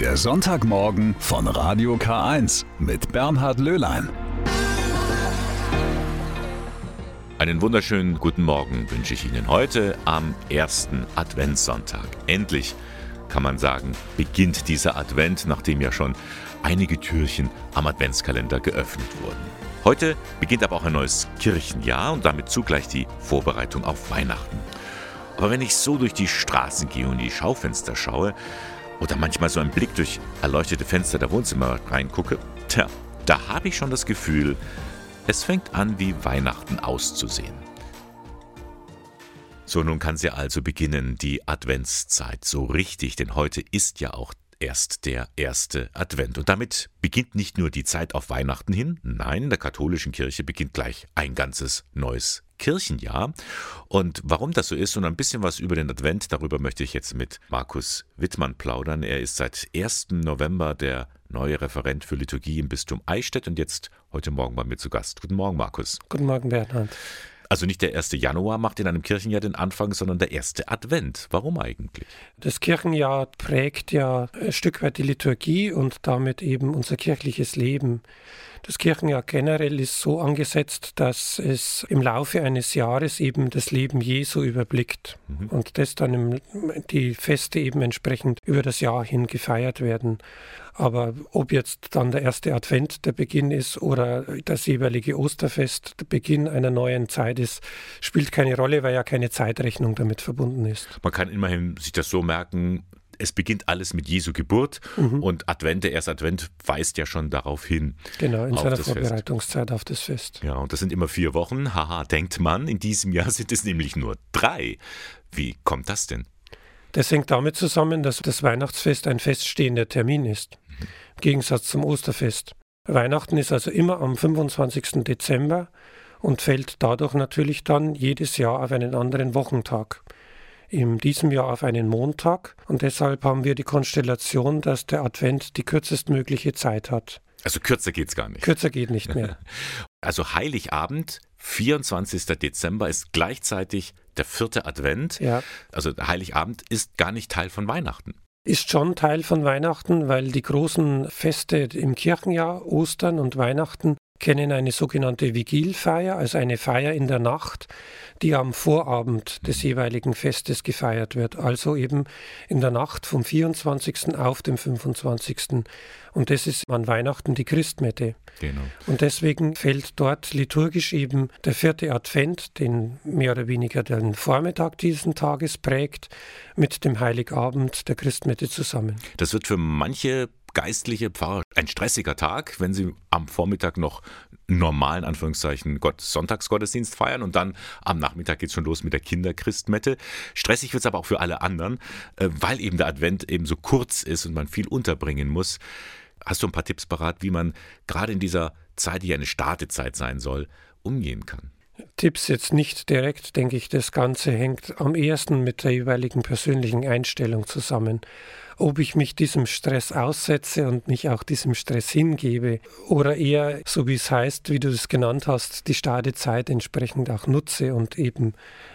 Der Sonntagmorgen von Radio K1 mit Bernhard Löhlein. Einen wunderschönen guten Morgen wünsche ich Ihnen heute am ersten Adventssonntag. Endlich kann man sagen, beginnt dieser Advent, nachdem ja schon einige Türchen am Adventskalender geöffnet wurden. Heute beginnt aber auch ein neues Kirchenjahr und damit zugleich die Vorbereitung auf Weihnachten. Aber wenn ich so durch die Straßen gehe und die Schaufenster schaue oder manchmal so einen Blick durch erleuchtete Fenster der Wohnzimmer reingucke, tja, da habe ich schon das Gefühl, es fängt an, wie Weihnachten auszusehen. So, nun kann sie also beginnen, die Adventszeit, so richtig, denn heute ist ja auch erst der erste Advent. Und damit beginnt nicht nur die Zeit auf Weihnachten hin, nein, in der katholischen Kirche beginnt gleich ein ganzes neues Kirchenjahr. Und warum das so ist und ein bisschen was über den Advent, darüber möchte ich jetzt mit Markus Wittmann plaudern. Er ist seit 1. November der neue Referent für Liturgie im Bistum Eichstätt und jetzt heute Morgen bei mir zu Gast. Guten Morgen, Markus. Guten Morgen, Bernhard. Also nicht der 1. Januar macht in einem Kirchenjahr den Anfang, sondern der erste Advent. Warum eigentlich? Das Kirchenjahr prägt ja ein Stück weit die Liturgie und damit eben unser kirchliches Leben. Das Kirchenjahr generell ist so angesetzt, dass es im Laufe eines Jahres eben das Leben Jesu überblickt mhm. und das dann im, die Feste eben entsprechend über das Jahr hin gefeiert werden. Aber ob jetzt dann der erste Advent der Beginn ist oder das jeweilige Osterfest der Beginn einer neuen Zeit ist, spielt keine Rolle, weil ja keine Zeitrechnung damit verbunden ist. Man kann immerhin sich das so merken, es beginnt alles mit Jesu Geburt mhm. und Advent, der erste Advent weist ja schon darauf hin. Genau, in seiner Vorbereitungszeit Fest. auf das Fest. Ja, und das sind immer vier Wochen. Haha, denkt man, in diesem Jahr sind es nämlich nur drei. Wie kommt das denn? Das hängt damit zusammen, dass das Weihnachtsfest ein feststehender Termin ist, mhm. im Gegensatz zum Osterfest. Weihnachten ist also immer am 25. Dezember und fällt dadurch natürlich dann jedes Jahr auf einen anderen Wochentag in diesem Jahr auf einen Montag und deshalb haben wir die Konstellation, dass der Advent die kürzestmögliche Zeit hat. Also kürzer geht es gar nicht. Kürzer geht nicht mehr. Also Heiligabend, 24. Dezember ist gleichzeitig der vierte Advent. Ja. Also Heiligabend ist gar nicht Teil von Weihnachten ist schon Teil von Weihnachten, weil die großen Feste im Kirchenjahr, Ostern und Weihnachten, kennen eine sogenannte Vigilfeier, also eine Feier in der Nacht, die am Vorabend des jeweiligen Festes gefeiert wird, also eben in der Nacht vom 24. auf dem 25. Und das ist an Weihnachten die Christmette. Genau. Und deswegen fällt dort liturgisch eben der vierte Advent, den mehr oder weniger den Vormittag dieses Tages prägt, mit dem Heiligabend der Christmette zusammen. Das wird für manche geistliche Pfarrer ein stressiger Tag, wenn sie am Vormittag noch normalen Anführungszeichen Gott, Sonntagsgottesdienst feiern und dann am Nachmittag geht es schon los mit der Kinderchristmette. Stressig wird es aber auch für alle anderen, äh, weil eben der Advent eben so kurz ist und man viel unterbringen muss. Hast du ein paar Tipps parat, wie man gerade in dieser Zeit, die eine Startezeit sein soll, umgehen kann? Tipps jetzt nicht direkt, denke ich. Das Ganze hängt am ehesten mit der jeweiligen persönlichen Einstellung zusammen ob ich mich diesem Stress aussetze und mich auch diesem Stress hingebe oder eher, so wie es heißt, wie du es genannt hast, die Stadezeit entsprechend auch nutze und eben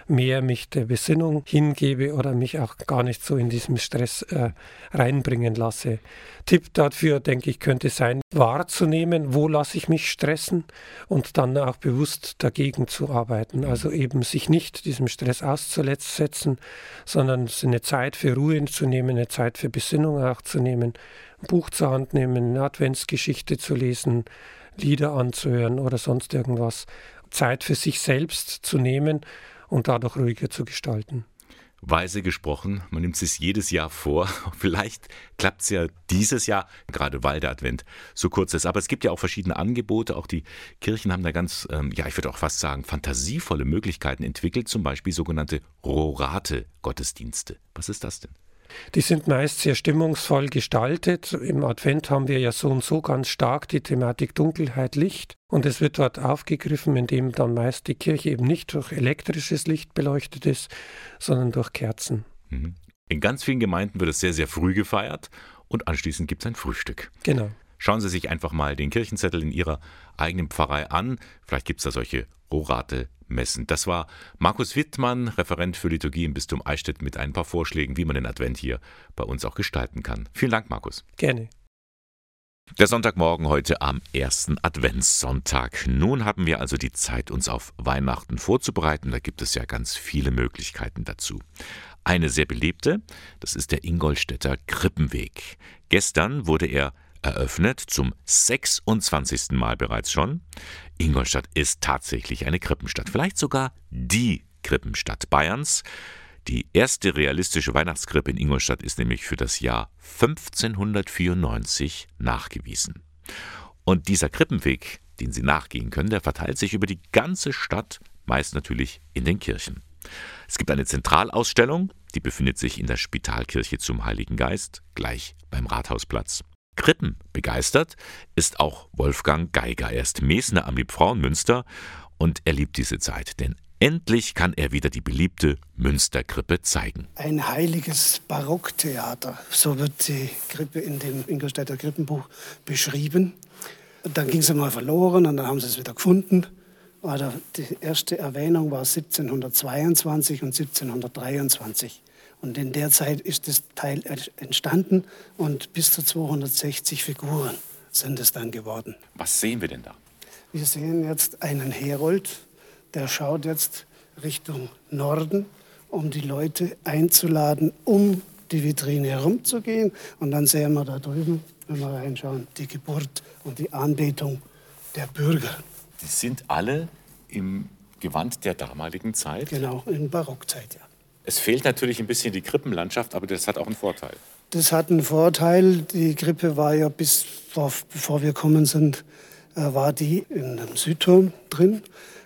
mehr mich der Besinnung hingebe oder mich auch gar nicht so in diesem Stress äh, reinbringen lasse. Tipp dafür, denke ich, könnte sein, wahrzunehmen, wo lasse ich mich stressen und dann auch bewusst dagegen zu arbeiten. Also eben sich nicht diesem Stress auszusetzen, sondern eine Zeit für Ruhe zu nehmen, eine Zeit für Besinnung auch zu nehmen, ein Buch zur Hand nehmen, eine Adventsgeschichte zu lesen, Lieder anzuhören oder sonst irgendwas. Zeit für sich selbst zu nehmen und dadurch ruhiger zu gestalten. Weise gesprochen, man nimmt es jedes Jahr vor. Vielleicht klappt es ja dieses Jahr, gerade weil der Advent so kurz ist. Aber es gibt ja auch verschiedene Angebote. Auch die Kirchen haben da ganz, ähm, ja, ich würde auch fast sagen, fantasievolle Möglichkeiten entwickelt, zum Beispiel sogenannte Rorate-Gottesdienste. Was ist das denn? Die sind meist sehr stimmungsvoll gestaltet. Im Advent haben wir ja so und so ganz stark die Thematik Dunkelheit, Licht. Und es wird dort aufgegriffen, indem dann meist die Kirche eben nicht durch elektrisches Licht beleuchtet ist, sondern durch Kerzen. Mhm. In ganz vielen Gemeinden wird es sehr, sehr früh gefeiert und anschließend gibt es ein Frühstück. Genau. Schauen Sie sich einfach mal den Kirchenzettel in Ihrer eigenen Pfarrei an. Vielleicht gibt es da solche Rorate messen. Das war Markus Wittmann, Referent für Liturgie im Bistum Eichstätt, mit ein paar Vorschlägen, wie man den Advent hier bei uns auch gestalten kann. Vielen Dank, Markus. Gerne. Der Sonntagmorgen heute am ersten Adventssonntag. Nun haben wir also die Zeit, uns auf Weihnachten vorzubereiten. Da gibt es ja ganz viele Möglichkeiten dazu. Eine sehr belebte, das ist der Ingolstädter Krippenweg. Gestern wurde er eröffnet, zum 26. Mal bereits schon. Ingolstadt ist tatsächlich eine Krippenstadt, vielleicht sogar die Krippenstadt Bayerns. Die erste realistische Weihnachtskrippe in Ingolstadt ist nämlich für das Jahr 1594 nachgewiesen. Und dieser Krippenweg, den Sie nachgehen können, der verteilt sich über die ganze Stadt, meist natürlich in den Kirchen. Es gibt eine Zentralausstellung, die befindet sich in der Spitalkirche zum Heiligen Geist, gleich beim Rathausplatz. Krippen begeistert ist auch Wolfgang Geiger. Er ist Mesner am Liebfrauenmünster und er liebt diese Zeit, denn endlich kann er wieder die beliebte Münsterkrippe zeigen. Ein heiliges Barocktheater, so wird die Krippe in dem Ingolstädter Krippenbuch beschrieben. Dann ging sie mal verloren und dann haben sie es wieder gefunden. Die erste Erwähnung war 1722 und 1723. Und in der Zeit ist das Teil entstanden und bis zu 260 Figuren sind es dann geworden. Was sehen wir denn da? Wir sehen jetzt einen Herold, der schaut jetzt Richtung Norden, um die Leute einzuladen, um die Vitrine herumzugehen. Und dann sehen wir da drüben, wenn wir reinschauen, die Geburt und die Anbetung der Bürger. Die sind alle im Gewand der damaligen Zeit? Genau, in Barockzeit, ja. Es fehlt natürlich ein bisschen die Krippenlandschaft, aber das hat auch einen Vorteil. Das hat einen Vorteil. Die Krippe war ja bis vor, bevor wir kommen sind, äh, war die in einem Südturm drin,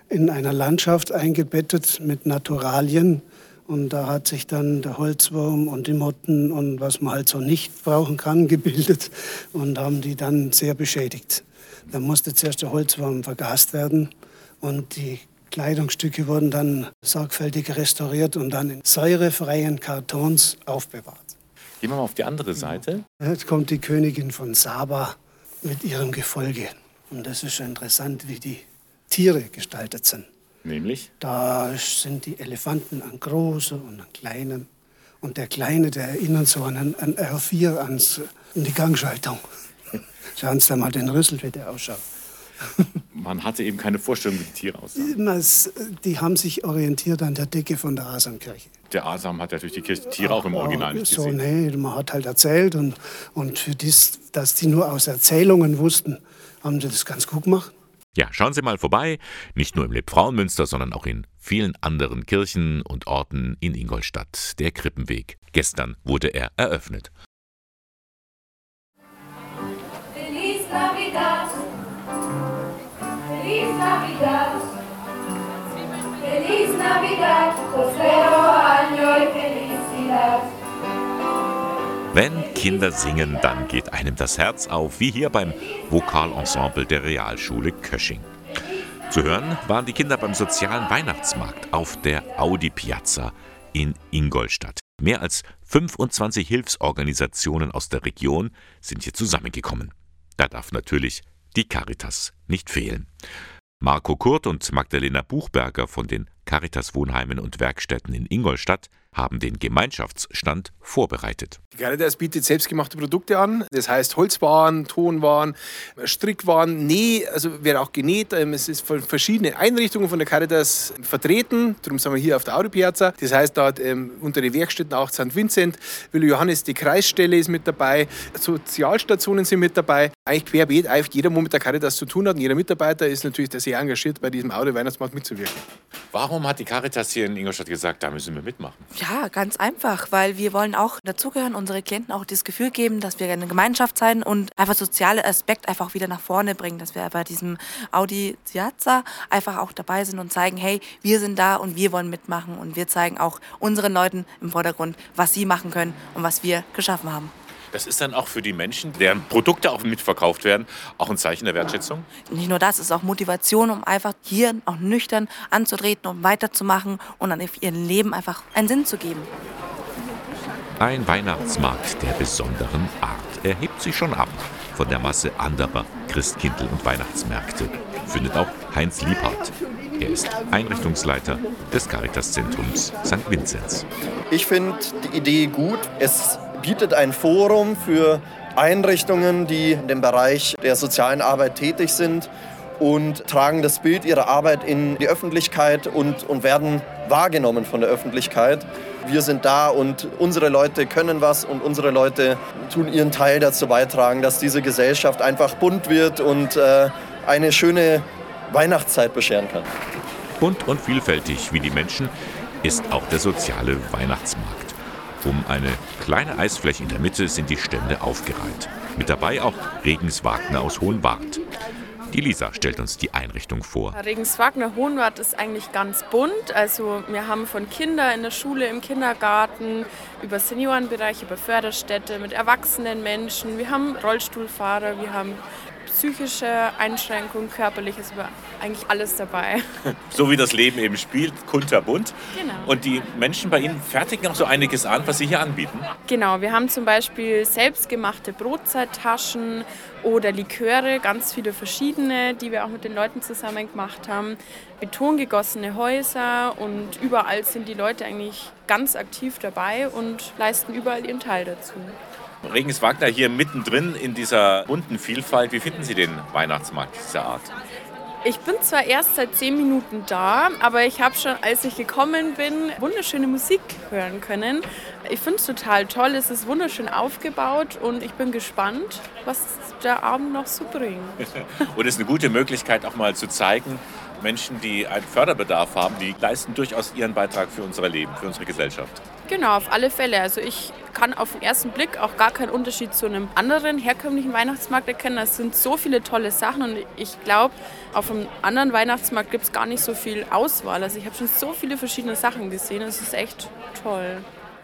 in einer Landschaft eingebettet mit Naturalien. Und da hat sich dann der Holzwurm und die Motten und was man halt so nicht brauchen kann, gebildet und haben die dann sehr beschädigt. Da musste zuerst der Holzwurm vergast werden und die Kleidungsstücke wurden dann sorgfältig restauriert und dann in säurefreien Kartons aufbewahrt. Gehen wir mal auf die andere Seite. Jetzt kommt die Königin von Saba mit ihrem Gefolge. Und das ist interessant, wie die Tiere gestaltet sind. Nämlich? Da sind die Elefanten an große und an kleinen. Und der Kleine, der erinnert so an, an R4, an die Gangschaltung. Schauen Sie mal den Rüssel, wie der ausschaut. Man hatte eben keine Vorstellung, wie die Tiere aussahen. Die haben sich orientiert an der Decke von der Asamkirche. Der Asam hat natürlich die Tiere auch im Original nicht so, gesehen. Nee, man hat halt erzählt und, und für das, dass die nur aus Erzählungen wussten, haben sie das ganz gut gemacht. Ja, schauen Sie mal vorbei, nicht nur im Lebfrauenmünster, sondern auch in vielen anderen Kirchen und Orten in Ingolstadt. Der Krippenweg. Gestern wurde er eröffnet. Feliz Navidad. Feliz Navidad. Prospero año y felicidad. Wenn Kinder singen, dann geht einem das Herz auf, wie hier beim Vokalensemble der Realschule Kösching. Zu hören waren die Kinder beim sozialen Weihnachtsmarkt auf der Audi Piazza in Ingolstadt. Mehr als 25 Hilfsorganisationen aus der Region sind hier zusammengekommen. Da darf natürlich die Caritas nicht fehlen. Marco Kurt und Magdalena Buchberger von den Caritas Wohnheimen und Werkstätten in Ingolstadt haben den Gemeinschaftsstand vorbereitet. Die Caritas bietet selbstgemachte Produkte an, das heißt Holzwaren, Tonwaren, Strickwaren, Näh, also wird auch genäht. Ähm, es ist von verschiedenen Einrichtungen von der Caritas vertreten, darum sind wir hier auf der Autopiazza. Das heißt, da hat ähm, unter den Werkstätten auch St. Vincent, Willi Johannes, die Kreisstelle ist mit dabei, Sozialstationen sind mit dabei. Eigentlich querbeet, einfach jeder, wo mit der Caritas zu tun hat und jeder Mitarbeiter ist natürlich sehr engagiert, bei diesem Auto-Weihnachtsmarkt mitzuwirken. Warum hat die Caritas hier in Ingolstadt gesagt, da müssen wir mitmachen? Ja, ganz einfach, weil wir wollen auch dazugehören, unsere Klienten auch das Gefühl geben, dass wir eine Gemeinschaft sein und einfach soziale Aspekt einfach wieder nach vorne bringen, dass wir bei diesem Audi Piazza einfach auch dabei sind und zeigen, hey, wir sind da und wir wollen mitmachen und wir zeigen auch unseren Leuten im Vordergrund, was sie machen können und was wir geschaffen haben. Das ist dann auch für die Menschen, deren Produkte auch mitverkauft werden, auch ein Zeichen der Wertschätzung? Nicht nur das, es ist auch Motivation, um einfach hier auch nüchtern anzutreten, um weiterzumachen und an ihrem Leben einfach einen Sinn zu geben. Ein Weihnachtsmarkt der besonderen Art. Er hebt sich schon ab von der Masse anderer Christkindl- und Weihnachtsmärkte, findet auch Heinz Liebhardt. Er ist Einrichtungsleiter des Caritas-Zentrums St. Vinzenz. Ich finde die Idee gut. Es bietet ein Forum für Einrichtungen, die in dem Bereich der sozialen Arbeit tätig sind und tragen das Bild ihrer Arbeit in die Öffentlichkeit und, und werden wahrgenommen von der Öffentlichkeit. Wir sind da und unsere Leute können was und unsere Leute tun ihren Teil dazu beitragen, dass diese Gesellschaft einfach bunt wird und äh, eine schöne Weihnachtszeit bescheren kann. Bunt und vielfältig wie die Menschen ist auch der soziale Weihnachtsmarkt. Um eine kleine Eisfläche in der Mitte sind die Stände aufgereiht. Mit dabei auch Regens Wagner aus Hohenwart. Die Lisa stellt uns die Einrichtung vor. Regenswagner Hohenwart ist eigentlich ganz bunt. Also wir haben von Kindern in der Schule, im Kindergarten, über Seniorenbereich, über Förderstätte mit erwachsenen Menschen. Wir haben Rollstuhlfahrer, wir haben psychische Einschränkungen, körperliches, eigentlich alles dabei. So wie das Leben eben spielt, kunterbunt. Genau. Und die Menschen bei Ihnen fertigen auch so einiges an, was Sie hier anbieten? Genau, wir haben zum Beispiel selbstgemachte Brotzeittaschen oder Liköre, ganz viele verschiedene, die wir auch mit den Leuten zusammen gemacht haben. Betongegossene Häuser und überall sind die Leute eigentlich ganz aktiv dabei und leisten überall ihren Teil dazu. Regens Wagner hier mittendrin in dieser bunten Vielfalt. Wie finden Sie den Weihnachtsmarkt dieser Art? Ich bin zwar erst seit zehn Minuten da, aber ich habe schon, als ich gekommen bin, wunderschöne Musik hören können. Ich finde es total toll, es ist wunderschön aufgebaut und ich bin gespannt, was der Abend noch so bringt. und es ist eine gute Möglichkeit, auch mal zu zeigen, Menschen, die einen Förderbedarf haben, die leisten durchaus ihren Beitrag für unser Leben, für unsere Gesellschaft. Genau, auf alle Fälle. Also ich kann auf den ersten Blick auch gar keinen Unterschied zu einem anderen herkömmlichen Weihnachtsmarkt erkennen. Es sind so viele tolle Sachen und ich glaube, auf einem anderen Weihnachtsmarkt gibt es gar nicht so viel Auswahl. Also ich habe schon so viele verschiedene Sachen gesehen. Es ist echt toll.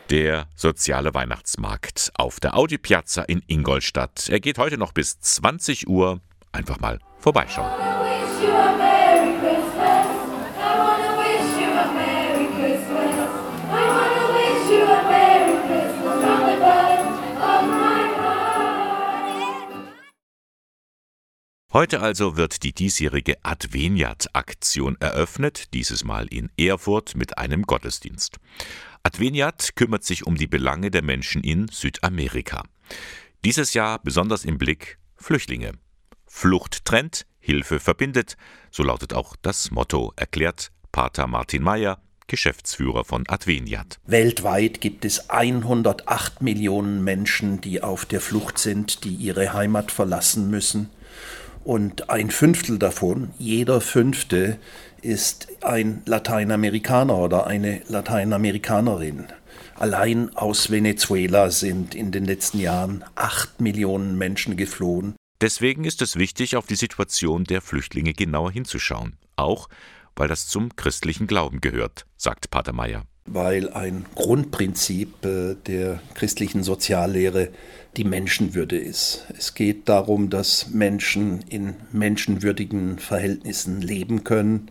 Der soziale Weihnachtsmarkt auf der Audi Piazza in Ingolstadt. Er geht heute noch bis 20 Uhr. Einfach mal vorbeischauen. Heute also wird die diesjährige Adveniat-Aktion eröffnet, dieses Mal in Erfurt mit einem Gottesdienst. Adveniat kümmert sich um die Belange der Menschen in Südamerika. Dieses Jahr besonders im Blick Flüchtlinge. Flucht trennt, Hilfe verbindet, so lautet auch das Motto, erklärt Pater Martin Mayer, Geschäftsführer von Adveniat. Weltweit gibt es 108 Millionen Menschen, die auf der Flucht sind, die ihre Heimat verlassen müssen. Und ein Fünftel davon, jeder Fünfte, ist ein Lateinamerikaner oder eine Lateinamerikanerin. Allein aus Venezuela sind in den letzten Jahren acht Millionen Menschen geflohen. Deswegen ist es wichtig, auf die Situation der Flüchtlinge genauer hinzuschauen. Auch weil das zum christlichen Glauben gehört, sagt Pater Meyer weil ein Grundprinzip äh, der christlichen Soziallehre die Menschenwürde ist. Es geht darum, dass Menschen in menschenwürdigen Verhältnissen leben können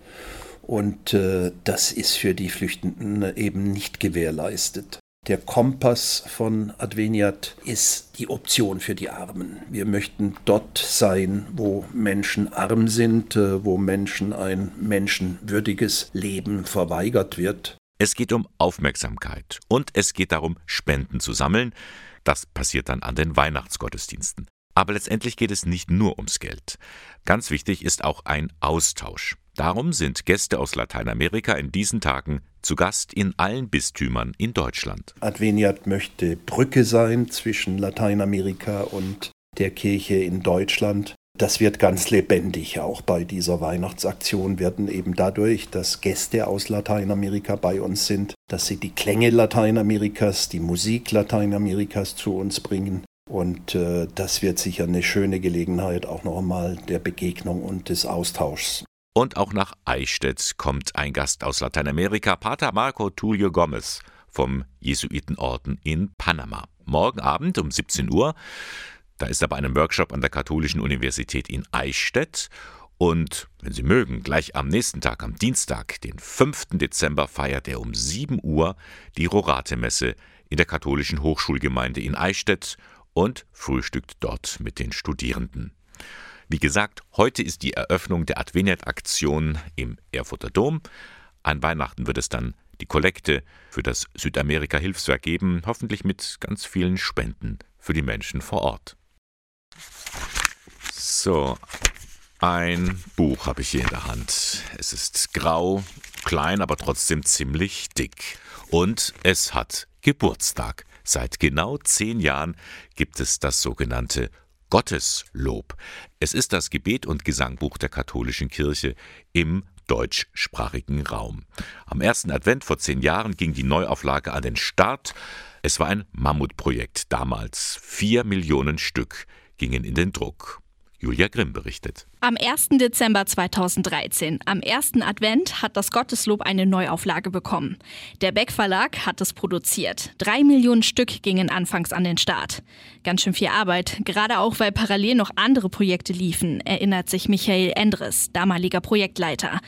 und äh, das ist für die Flüchtenden eben nicht gewährleistet. Der Kompass von Adveniat ist die Option für die Armen. Wir möchten dort sein, wo Menschen arm sind, äh, wo Menschen ein menschenwürdiges Leben verweigert wird. Es geht um Aufmerksamkeit und es geht darum, Spenden zu sammeln. Das passiert dann an den Weihnachtsgottesdiensten. Aber letztendlich geht es nicht nur ums Geld. Ganz wichtig ist auch ein Austausch. Darum sind Gäste aus Lateinamerika in diesen Tagen zu Gast in allen Bistümern in Deutschland. Adveniat möchte Brücke sein zwischen Lateinamerika und der Kirche in Deutschland. Das wird ganz lebendig auch bei dieser Weihnachtsaktion werden eben dadurch, dass Gäste aus Lateinamerika bei uns sind, dass sie die Klänge Lateinamerikas, die Musik Lateinamerikas zu uns bringen. Und äh, das wird sicher eine schöne Gelegenheit auch noch einmal der Begegnung und des Austauschs. Und auch nach Eichstätt kommt ein Gast aus Lateinamerika, Pater Marco Tulio Gomez vom Jesuitenorden in Panama. Morgen Abend um 17 Uhr da ist er bei einem Workshop an der Katholischen Universität in Eichstätt. Und wenn Sie mögen, gleich am nächsten Tag, am Dienstag, den 5. Dezember, feiert er um 7 Uhr die Rorate-Messe in der Katholischen Hochschulgemeinde in Eichstätt und frühstückt dort mit den Studierenden. Wie gesagt, heute ist die Eröffnung der Adveniat-Aktion im Erfurter Dom. An Weihnachten wird es dann die Kollekte für das Südamerika-Hilfswerk geben, hoffentlich mit ganz vielen Spenden für die Menschen vor Ort. So, ein Buch habe ich hier in der Hand. Es ist grau, klein, aber trotzdem ziemlich dick. Und es hat Geburtstag. Seit genau zehn Jahren gibt es das sogenannte Gotteslob. Es ist das Gebet und Gesangbuch der katholischen Kirche im deutschsprachigen Raum. Am ersten Advent vor zehn Jahren ging die Neuauflage an den Start. Es war ein Mammutprojekt damals. Vier Millionen Stück gingen in den Druck. Julia Grimm berichtet. Am 1. Dezember 2013, am ersten Advent, hat das Gotteslob eine Neuauflage bekommen. Der Beck Verlag hat es produziert. Drei Millionen Stück gingen anfangs an den Start. Ganz schön viel Arbeit, gerade auch weil parallel noch andere Projekte liefen, erinnert sich Michael Endres, damaliger Projektleiter.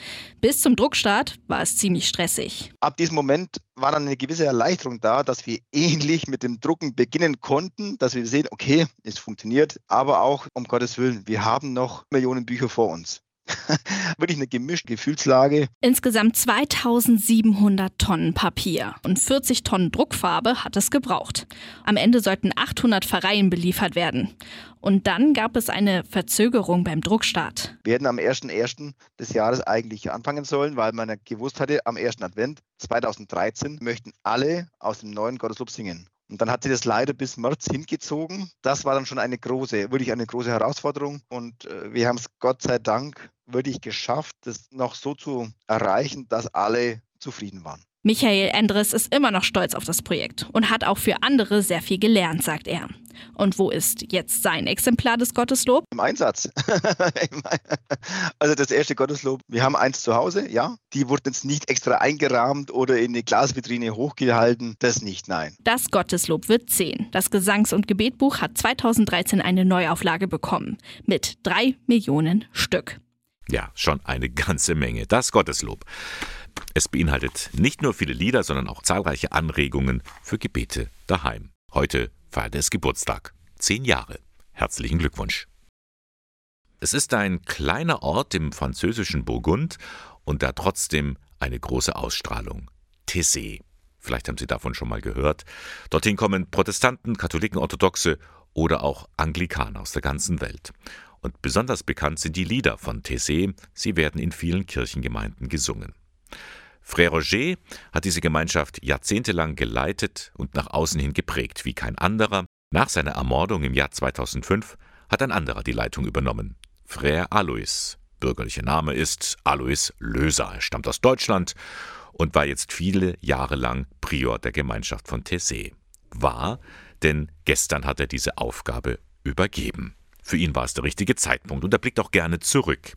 Bis zum Druckstart war es ziemlich stressig. Ab diesem Moment war dann eine gewisse Erleichterung da, dass wir ähnlich mit dem Drucken beginnen konnten, dass wir sehen, okay, es funktioniert, aber auch um Gottes Willen, wir haben noch Millionen Bücher vor uns. Wirklich eine gemischte Gefühlslage. Insgesamt 2700 Tonnen Papier und 40 Tonnen Druckfarbe hat es gebraucht. Am Ende sollten 800 Pfarreien beliefert werden. Und dann gab es eine Verzögerung beim Druckstart. Wir hätten am 1.1. des Jahres eigentlich anfangen sollen, weil man ja gewusst hatte, am 1. Advent 2013 möchten alle aus dem neuen Gotteslob singen. Und dann hat sie das leider bis März hingezogen. Das war dann schon eine große, wirklich eine große Herausforderung. Und äh, wir haben es Gott sei Dank wirklich geschafft, das noch so zu erreichen, dass alle zufrieden waren. Michael Endres ist immer noch stolz auf das Projekt und hat auch für andere sehr viel gelernt, sagt er. Und wo ist jetzt sein Exemplar des Gotteslob? Im Einsatz. also das erste Gotteslob, wir haben eins zu Hause, ja. Die wurden jetzt nicht extra eingerahmt oder in eine Glasvitrine hochgehalten. Das nicht, nein. Das Gotteslob wird 10. Das Gesangs- und Gebetbuch hat 2013 eine Neuauflage bekommen. Mit drei Millionen Stück. Ja, schon eine ganze Menge. Das Gotteslob. Es beinhaltet nicht nur viele Lieder, sondern auch zahlreiche Anregungen für Gebete daheim. Heute feiert es Geburtstag. Zehn Jahre. Herzlichen Glückwunsch. Es ist ein kleiner Ort im französischen Burgund und da trotzdem eine große Ausstrahlung. Tessé. Vielleicht haben Sie davon schon mal gehört. Dorthin kommen Protestanten, Katholiken, Orthodoxe oder auch Anglikaner aus der ganzen Welt. Und besonders bekannt sind die Lieder von Tessé. Sie werden in vielen Kirchengemeinden gesungen. Frère Roger hat diese Gemeinschaft jahrzehntelang geleitet und nach außen hin geprägt wie kein anderer. Nach seiner Ermordung im Jahr 2005 hat ein anderer die Leitung übernommen. Frère Alois. Bürgerlicher Name ist Alois Löser. Er stammt aus Deutschland und war jetzt viele Jahre lang Prior der Gemeinschaft von Tessé. War, denn gestern hat er diese Aufgabe übergeben. Für ihn war es der richtige Zeitpunkt und er blickt auch gerne zurück.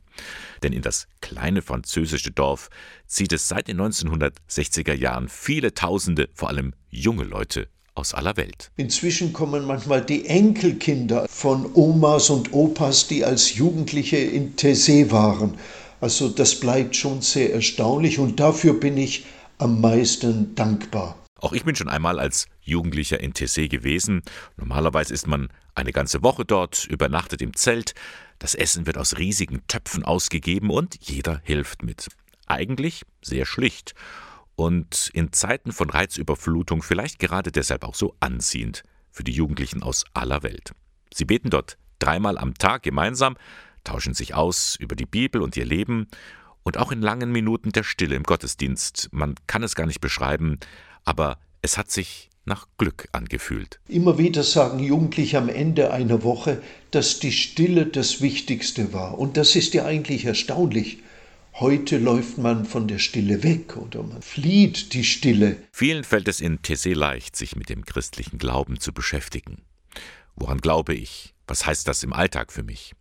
Denn in das kleine französische Dorf zieht es seit den 1960er Jahren viele Tausende, vor allem junge Leute aus aller Welt. Inzwischen kommen manchmal die Enkelkinder von Omas und Opas, die als Jugendliche in Tessé waren. Also das bleibt schon sehr erstaunlich und dafür bin ich am meisten dankbar. Auch ich bin schon einmal als Jugendlicher in Tessé gewesen. Normalerweise ist man eine ganze Woche dort, übernachtet im Zelt. Das Essen wird aus riesigen Töpfen ausgegeben und jeder hilft mit. Eigentlich sehr schlicht und in Zeiten von Reizüberflutung vielleicht gerade deshalb auch so anziehend für die Jugendlichen aus aller Welt. Sie beten dort dreimal am Tag gemeinsam, tauschen sich aus über die Bibel und ihr Leben und auch in langen Minuten der Stille im Gottesdienst. Man kann es gar nicht beschreiben, aber es hat sich nach Glück angefühlt. Immer wieder sagen Jugendliche am Ende einer Woche, dass die Stille das Wichtigste war. Und das ist ja eigentlich erstaunlich. Heute läuft man von der Stille weg oder man flieht die Stille. Vielen fällt es in Tessé leicht, sich mit dem christlichen Glauben zu beschäftigen. Woran glaube ich? Was heißt das im Alltag für mich?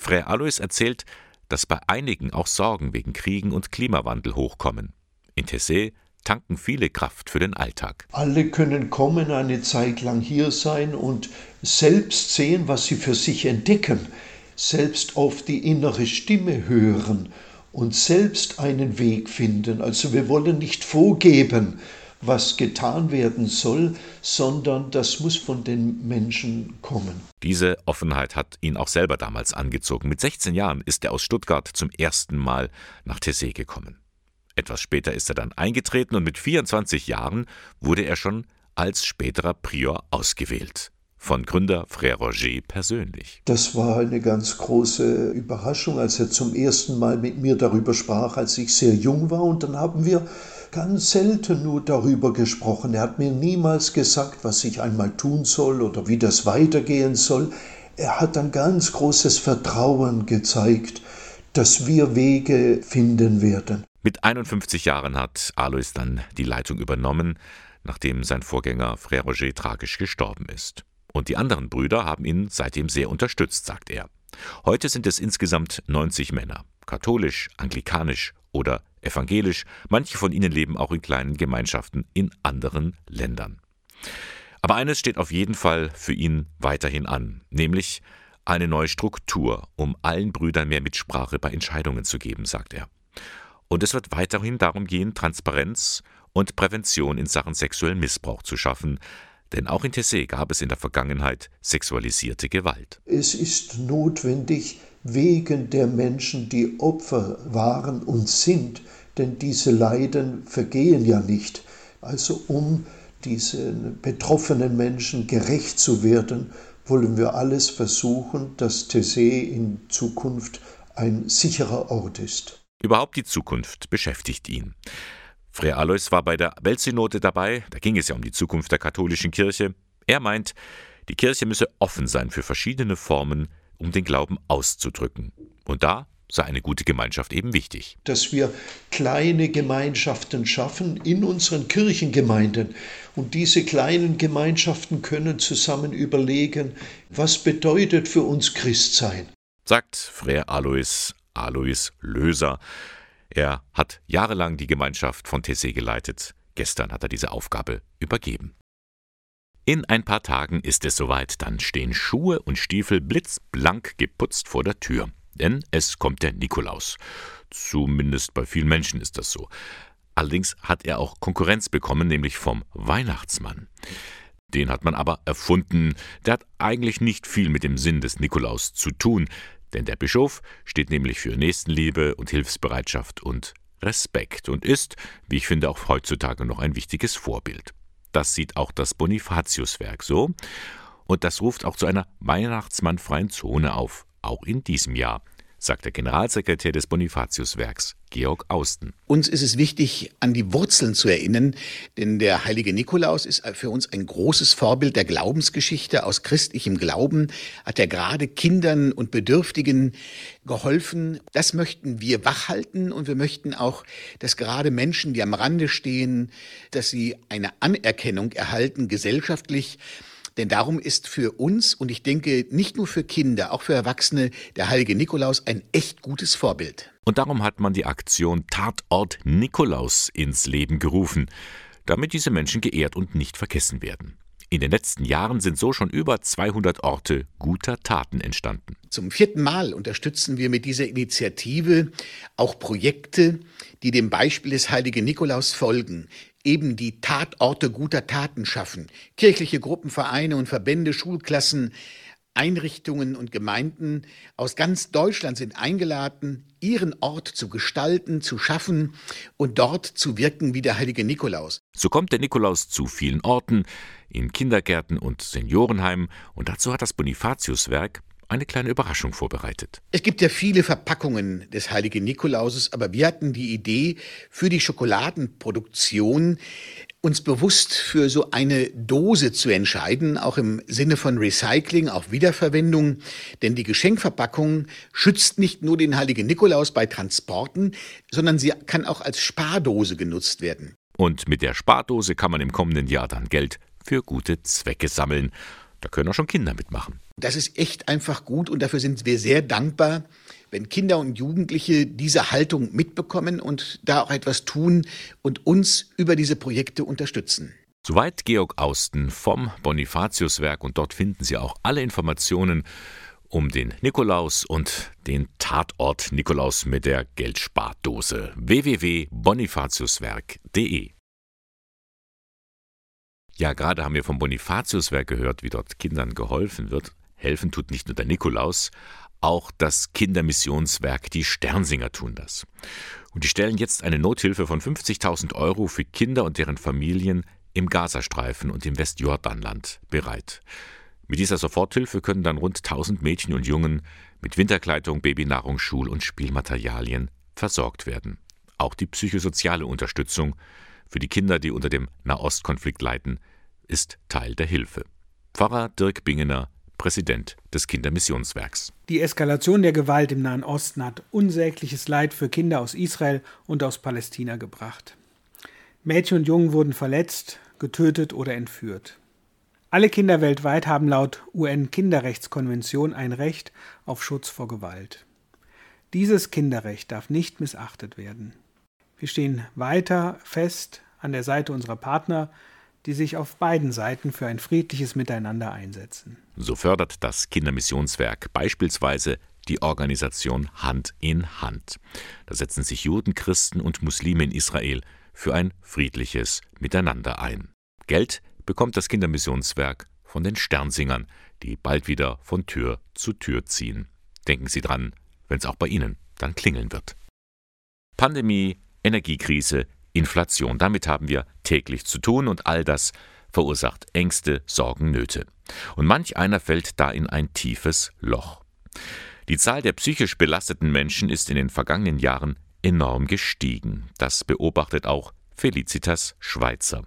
Frère Alois erzählt, dass bei einigen auch Sorgen wegen Kriegen und Klimawandel hochkommen. In Tessé tanken viele Kraft für den Alltag. Alle können kommen, eine Zeit lang hier sein und selbst sehen, was sie für sich entdecken, selbst auf die innere Stimme hören und selbst einen Weg finden. Also wir wollen nicht vorgeben, was getan werden soll, sondern das muss von den Menschen kommen. Diese Offenheit hat ihn auch selber damals angezogen. Mit 16 Jahren ist er aus Stuttgart zum ersten Mal nach Tessé gekommen. Etwas später ist er dann eingetreten und mit 24 Jahren wurde er schon als späterer Prior ausgewählt von Gründer Frère Roger persönlich. Das war eine ganz große Überraschung, als er zum ersten Mal mit mir darüber sprach, als ich sehr jung war. Und dann haben wir ganz selten nur darüber gesprochen. Er hat mir niemals gesagt, was ich einmal tun soll oder wie das weitergehen soll. Er hat ein ganz großes Vertrauen gezeigt, dass wir Wege finden werden. Mit 51 Jahren hat Alois dann die Leitung übernommen, nachdem sein Vorgänger Frère Roger tragisch gestorben ist. Und die anderen Brüder haben ihn seitdem sehr unterstützt, sagt er. Heute sind es insgesamt 90 Männer, katholisch, anglikanisch oder evangelisch, manche von ihnen leben auch in kleinen Gemeinschaften in anderen Ländern. Aber eines steht auf jeden Fall für ihn weiterhin an, nämlich eine neue Struktur, um allen Brüdern mehr Mitsprache bei Entscheidungen zu geben, sagt er. Und es wird weiterhin darum gehen, Transparenz und Prävention in Sachen sexuellen Missbrauch zu schaffen, denn auch in Tessé gab es in der Vergangenheit sexualisierte Gewalt. Es ist notwendig, wegen der Menschen, die Opfer waren und sind, denn diese Leiden vergehen ja nicht. Also um diesen betroffenen Menschen gerecht zu werden, wollen wir alles versuchen, dass Tessé in Zukunft ein sicherer Ort ist. Überhaupt die Zukunft beschäftigt ihn. Frère Alois war bei der Weltsynode dabei, da ging es ja um die Zukunft der katholischen Kirche. Er meint, die Kirche müsse offen sein für verschiedene Formen, um den Glauben auszudrücken. Und da sei eine gute Gemeinschaft eben wichtig. Dass wir kleine Gemeinschaften schaffen in unseren Kirchengemeinden. Und diese kleinen Gemeinschaften können zusammen überlegen, was bedeutet für uns Christsein. Sagt Frère Alois, Alois Löser. Er hat jahrelang die Gemeinschaft von Tessé geleitet. Gestern hat er diese Aufgabe übergeben. In ein paar Tagen ist es soweit, dann stehen Schuhe und Stiefel blitzblank geputzt vor der Tür. Denn es kommt der Nikolaus. Zumindest bei vielen Menschen ist das so. Allerdings hat er auch Konkurrenz bekommen, nämlich vom Weihnachtsmann. Den hat man aber erfunden. Der hat eigentlich nicht viel mit dem Sinn des Nikolaus zu tun. Denn der Bischof steht nämlich für Nächstenliebe und Hilfsbereitschaft und Respekt und ist, wie ich finde, auch heutzutage noch ein wichtiges Vorbild. Das sieht auch das Bonifatiuswerk so. Und das ruft auch zu einer Weihnachtsmannfreien Zone auf, auch in diesem Jahr sagt der Generalsekretär des Bonifatiuswerks, Georg Austen. Uns ist es wichtig, an die Wurzeln zu erinnern, denn der heilige Nikolaus ist für uns ein großes Vorbild der Glaubensgeschichte. Aus christlichem Glauben hat er gerade Kindern und Bedürftigen geholfen. Das möchten wir wachhalten und wir möchten auch, dass gerade Menschen, die am Rande stehen, dass sie eine Anerkennung erhalten gesellschaftlich denn darum ist für uns und ich denke nicht nur für Kinder, auch für Erwachsene der heilige Nikolaus ein echt gutes Vorbild. Und darum hat man die Aktion Tatort Nikolaus ins Leben gerufen, damit diese Menschen geehrt und nicht vergessen werden. In den letzten Jahren sind so schon über 200 Orte guter Taten entstanden. Zum vierten Mal unterstützen wir mit dieser Initiative auch Projekte, die dem Beispiel des heiligen Nikolaus folgen eben die Tatorte guter Taten schaffen. Kirchliche Gruppen, Vereine und Verbände, Schulklassen, Einrichtungen und Gemeinden aus ganz Deutschland sind eingeladen, ihren Ort zu gestalten, zu schaffen und dort zu wirken wie der heilige Nikolaus. So kommt der Nikolaus zu vielen Orten, in Kindergärten und Seniorenheimen und dazu hat das Bonifatiuswerk eine kleine Überraschung vorbereitet. Es gibt ja viele Verpackungen des heiligen Nikolauses, aber wir hatten die Idee für die Schokoladenproduktion uns bewusst für so eine Dose zu entscheiden, auch im Sinne von Recycling, auch Wiederverwendung. Denn die Geschenkverpackung schützt nicht nur den heiligen Nikolaus bei Transporten, sondern sie kann auch als Spardose genutzt werden. Und mit der Spardose kann man im kommenden Jahr dann Geld für gute Zwecke sammeln. Da können auch schon Kinder mitmachen. Das ist echt einfach gut und dafür sind wir sehr dankbar, wenn Kinder und Jugendliche diese Haltung mitbekommen und da auch etwas tun und uns über diese Projekte unterstützen. Soweit Georg Austen vom Bonifatiuswerk und dort finden Sie auch alle Informationen um den Nikolaus und den Tatort Nikolaus mit der Geldspardose www.bonifatiuswerk.de Ja, gerade haben wir vom Bonifatiuswerk gehört, wie dort Kindern geholfen wird. Helfen tut nicht nur der Nikolaus, auch das Kindermissionswerk Die Sternsinger tun das. Und die stellen jetzt eine Nothilfe von 50.000 Euro für Kinder und deren Familien im Gazastreifen und im Westjordanland bereit. Mit dieser Soforthilfe können dann rund 1000 Mädchen und Jungen mit Winterkleidung, Babynahrung, Schul- und Spielmaterialien versorgt werden. Auch die psychosoziale Unterstützung für die Kinder, die unter dem Nahostkonflikt leiden, ist Teil der Hilfe. Pfarrer Dirk Bingener, Präsident des Kindermissionswerks. Die Eskalation der Gewalt im Nahen Osten hat unsägliches Leid für Kinder aus Israel und aus Palästina gebracht. Mädchen und Jungen wurden verletzt, getötet oder entführt. Alle Kinder weltweit haben laut UN-Kinderrechtskonvention ein Recht auf Schutz vor Gewalt. Dieses Kinderrecht darf nicht missachtet werden. Wir stehen weiter fest an der Seite unserer Partner, die sich auf beiden Seiten für ein friedliches Miteinander einsetzen. So fördert das Kindermissionswerk beispielsweise die Organisation Hand in Hand. Da setzen sich Juden, Christen und Muslime in Israel für ein friedliches Miteinander ein. Geld bekommt das Kindermissionswerk von den Sternsingern, die bald wieder von Tür zu Tür ziehen. Denken Sie dran, wenn es auch bei Ihnen dann klingeln wird. Pandemie, Energiekrise, Inflation, damit haben wir täglich zu tun und all das verursacht Ängste, Sorgen, Nöte. Und manch einer fällt da in ein tiefes Loch. Die Zahl der psychisch belasteten Menschen ist in den vergangenen Jahren enorm gestiegen. Das beobachtet auch Felicitas Schweizer.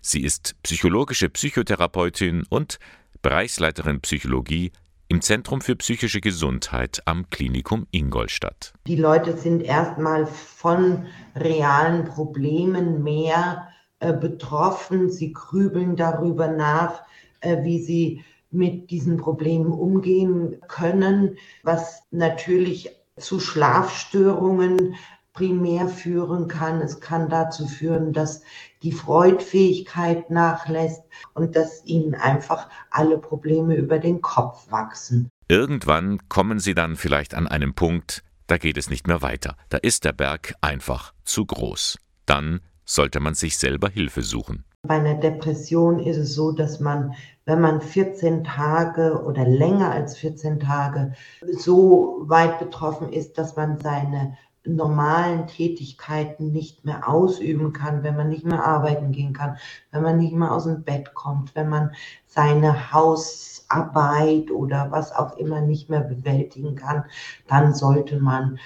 Sie ist psychologische Psychotherapeutin und Bereichsleiterin Psychologie im Zentrum für psychische Gesundheit am Klinikum Ingolstadt. Die Leute sind erstmal von realen Problemen mehr äh, betroffen. Sie grübeln darüber nach, äh, wie sie mit diesen Problemen umgehen können, was natürlich zu Schlafstörungen primär führen kann. Es kann dazu führen, dass die Freudfähigkeit nachlässt und dass ihnen einfach alle Probleme über den Kopf wachsen. Irgendwann kommen sie dann vielleicht an einem Punkt, da geht es nicht mehr weiter. Da ist der Berg einfach zu groß. Dann sollte man sich selber Hilfe suchen. Bei einer Depression ist es so, dass man, wenn man 14 Tage oder länger als 14 Tage so weit betroffen ist, dass man seine normalen Tätigkeiten nicht mehr ausüben kann, wenn man nicht mehr arbeiten gehen kann, wenn man nicht mehr aus dem Bett kommt, wenn man seine Hausarbeit oder was auch immer nicht mehr bewältigen kann, dann sollte man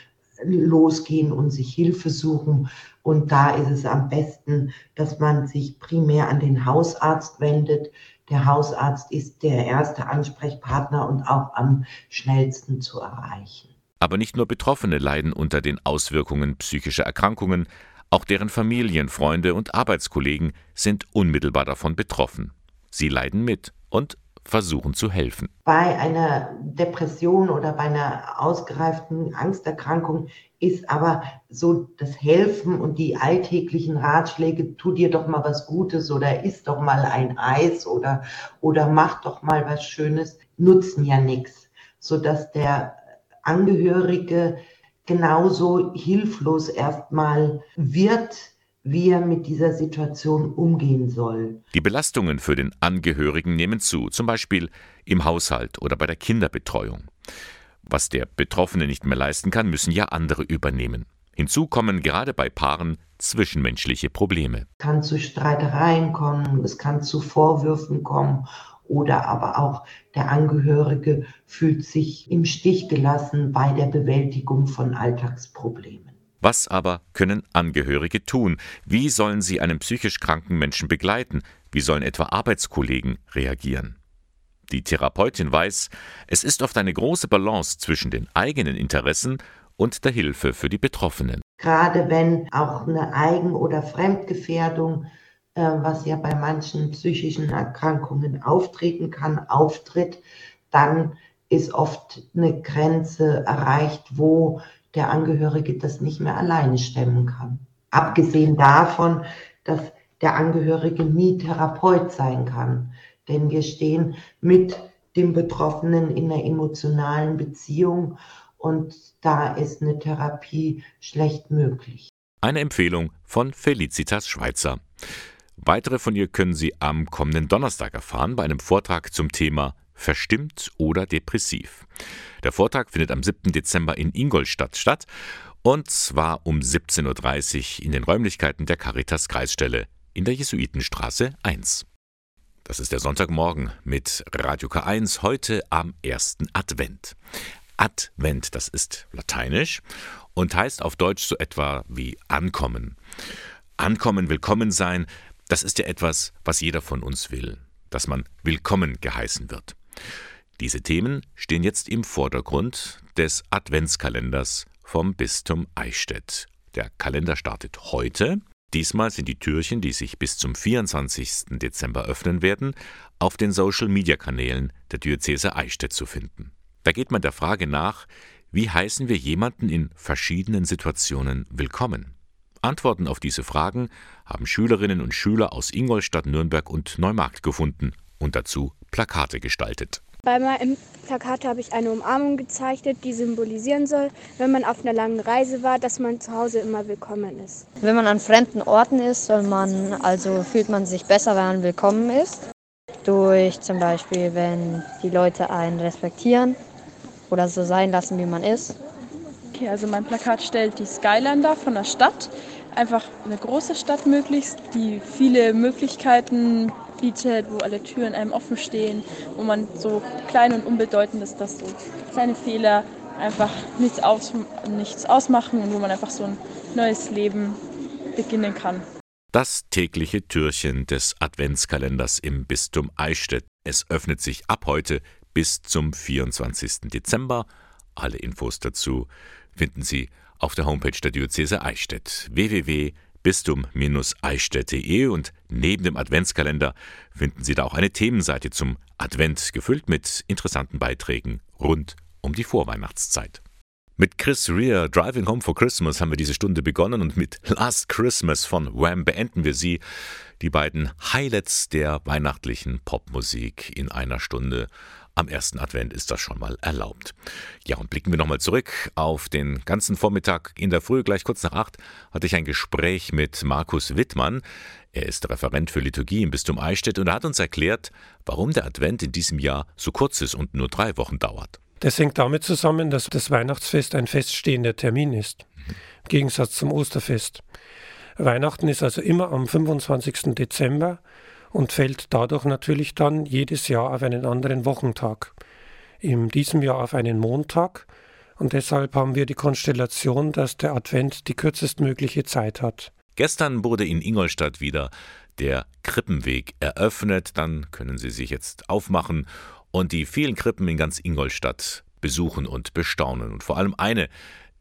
losgehen und sich Hilfe suchen. Und da ist es am besten, dass man sich primär an den Hausarzt wendet. Der Hausarzt ist der erste Ansprechpartner und auch am schnellsten zu erreichen. Aber nicht nur Betroffene leiden unter den Auswirkungen psychischer Erkrankungen, auch deren Familien, Freunde und Arbeitskollegen sind unmittelbar davon betroffen. Sie leiden mit und versuchen zu helfen. Bei einer Depression oder bei einer ausgereiften Angsterkrankung ist aber so das Helfen und die alltäglichen Ratschläge, tu dir doch mal was Gutes oder isst doch mal ein Eis oder, oder mach doch mal was Schönes, nutzen ja nichts, sodass der Angehörige genauso hilflos erstmal wird, wie er mit dieser Situation umgehen soll. Die Belastungen für den Angehörigen nehmen zu, zum Beispiel im Haushalt oder bei der Kinderbetreuung. Was der Betroffene nicht mehr leisten kann, müssen ja andere übernehmen. Hinzu kommen gerade bei Paaren zwischenmenschliche Probleme. Es kann zu Streitereien kommen, es kann zu Vorwürfen kommen oder aber auch der Angehörige fühlt sich im Stich gelassen bei der Bewältigung von Alltagsproblemen. Was aber können Angehörige tun? Wie sollen sie einen psychisch kranken Menschen begleiten? Wie sollen etwa Arbeitskollegen reagieren? Die Therapeutin weiß, es ist oft eine große Balance zwischen den eigenen Interessen und der Hilfe für die Betroffenen. Gerade wenn auch eine Eigen- oder Fremdgefährdung äh, was ja bei manchen psychischen Erkrankungen auftreten kann, auftritt, dann ist oft eine Grenze erreicht, wo der Angehörige das nicht mehr alleine stemmen kann. Abgesehen davon, dass der Angehörige nie Therapeut sein kann, denn wir stehen mit dem Betroffenen in einer emotionalen Beziehung und da ist eine Therapie schlecht möglich. Eine Empfehlung von Felicitas Schweizer. Weitere von ihr können Sie am kommenden Donnerstag erfahren bei einem Vortrag zum Thema Verstimmt oder depressiv. Der Vortrag findet am 7. Dezember in Ingolstadt statt und zwar um 17.30 Uhr in den Räumlichkeiten der Caritas Kreisstelle in der Jesuitenstraße 1. Das ist der Sonntagmorgen mit Radio K1 heute am ersten Advent. Advent, das ist lateinisch und heißt auf Deutsch so etwa wie ankommen. Ankommen, willkommen sein, das ist ja etwas, was jeder von uns will, dass man willkommen geheißen wird. Diese Themen stehen jetzt im Vordergrund des Adventskalenders vom Bistum Eichstätt. Der Kalender startet heute. Diesmal sind die Türchen, die sich bis zum 24. Dezember öffnen werden, auf den Social-Media-Kanälen der Diözese Eichstätt zu finden. Da geht man der Frage nach, wie heißen wir jemanden in verschiedenen Situationen willkommen? Antworten auf diese Fragen haben Schülerinnen und Schüler aus Ingolstadt, Nürnberg und Neumarkt gefunden und dazu Plakate gestaltet. Bei meinem Plakat habe ich eine Umarmung gezeichnet, die symbolisieren soll, wenn man auf einer langen Reise war, dass man zu Hause immer willkommen ist. Wenn man an fremden Orten ist, soll man, also fühlt man sich besser, wenn man willkommen ist. Durch zum Beispiel, wenn die Leute einen respektieren oder so sein lassen, wie man ist. Okay, also mein Plakat stellt die Skyline dar von der Stadt. Einfach eine große Stadt möglichst, die viele Möglichkeiten bietet, wo alle Türen einem offen stehen, wo man so klein und unbedeutend ist, dass so kleine Fehler einfach nichts, aus, nichts ausmachen und wo man einfach so ein neues Leben beginnen kann. Das tägliche Türchen des Adventskalenders im Bistum Eichstätt. Es öffnet sich ab heute bis zum 24. Dezember. Alle Infos dazu finden Sie auf der Homepage der Diözese Eichstätt www.bistum-eichstätt.de und neben dem Adventskalender finden Sie da auch eine Themenseite zum Advent, gefüllt mit interessanten Beiträgen rund um die Vorweihnachtszeit. Mit Chris Rea Driving Home for Christmas haben wir diese Stunde begonnen und mit Last Christmas von Wham beenden wir sie. Die beiden Highlights der weihnachtlichen Popmusik in einer Stunde. Am ersten Advent ist das schon mal erlaubt. Ja, und blicken wir nochmal zurück auf den ganzen Vormittag. In der Früh, gleich kurz nach acht, hatte ich ein Gespräch mit Markus Wittmann. Er ist Referent für Liturgie im Bistum Eichstätt und er hat uns erklärt, warum der Advent in diesem Jahr so kurz ist und nur drei Wochen dauert. Das hängt damit zusammen, dass das Weihnachtsfest ein feststehender Termin ist, im Gegensatz zum Osterfest. Weihnachten ist also immer am 25. Dezember und fällt dadurch natürlich dann jedes Jahr auf einen anderen Wochentag. In diesem Jahr auf einen Montag und deshalb haben wir die Konstellation, dass der Advent die kürzestmögliche Zeit hat. Gestern wurde in Ingolstadt wieder der Krippenweg eröffnet. Dann können Sie sich jetzt aufmachen und die vielen Krippen in ganz Ingolstadt besuchen und bestaunen. Und vor allem eine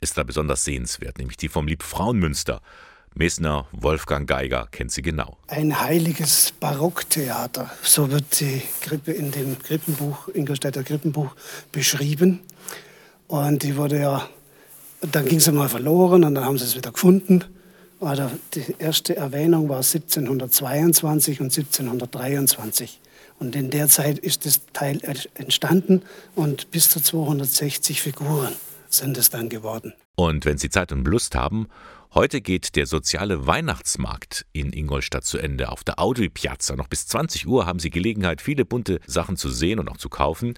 ist da besonders sehenswert, nämlich die vom Liebfrauenmünster. Mesner Wolfgang Geiger kennt sie genau. Ein heiliges Barocktheater, so wird die Krippe in dem Krippenbuch, Ingolstädter Krippenbuch beschrieben. Und die wurde ja, dann ging sie mal verloren und dann haben sie es wieder gefunden. Aber die erste Erwähnung war 1722 und 1723. Und in der Zeit ist das Teil entstanden und bis zu 260 Figuren sind es dann geworden. Und wenn Sie Zeit und Lust haben, heute geht der soziale Weihnachtsmarkt in Ingolstadt zu Ende. Auf der Audi Piazza noch bis 20 Uhr haben Sie Gelegenheit, viele bunte Sachen zu sehen und auch zu kaufen,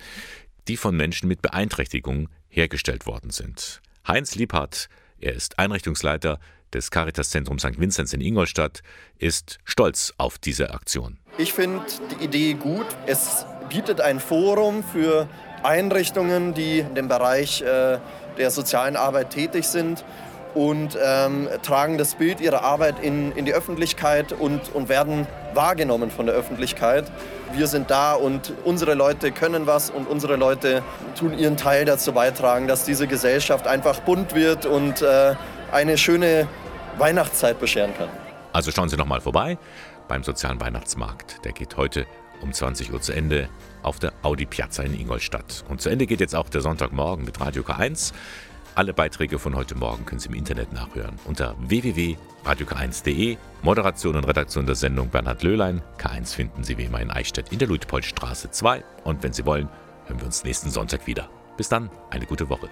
die von Menschen mit Beeinträchtigungen hergestellt worden sind. Heinz Liebhardt, er ist Einrichtungsleiter des Caritas-Zentrums St. Vinzenz in Ingolstadt, ist stolz auf diese Aktion. Ich finde die Idee gut. Es bietet ein Forum für Einrichtungen, die in dem Bereich äh, der sozialen Arbeit tätig sind und ähm, tragen das Bild ihrer Arbeit in, in die Öffentlichkeit und, und werden wahrgenommen von der Öffentlichkeit. Wir sind da und unsere Leute können was und unsere Leute tun ihren Teil dazu beitragen, dass diese Gesellschaft einfach bunt wird und äh, eine schöne Weihnachtszeit bescheren kann. Also schauen Sie noch mal vorbei beim sozialen Weihnachtsmarkt. Der geht heute um 20 Uhr zu Ende auf der Audi Piazza in Ingolstadt. Und zu Ende geht jetzt auch der Sonntagmorgen mit Radio K1. Alle Beiträge von heute Morgen können Sie im Internet nachhören unter www.radiok1.de. Moderation und Redaktion der Sendung Bernhard Löhlein. K1 finden Sie wie immer in Eichstätt in der Luitpoldstraße 2. Und wenn Sie wollen, hören wir uns nächsten Sonntag wieder. Bis dann, eine gute Woche.